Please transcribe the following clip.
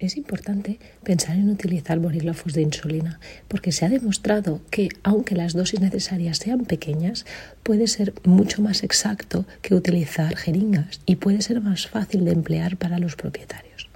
Es importante pensar en utilizar bolígrafos de insulina porque se ha demostrado que aunque las dosis necesarias sean pequeñas, puede ser mucho más exacto que utilizar jeringas y puede ser más fácil de emplear para los propietarios.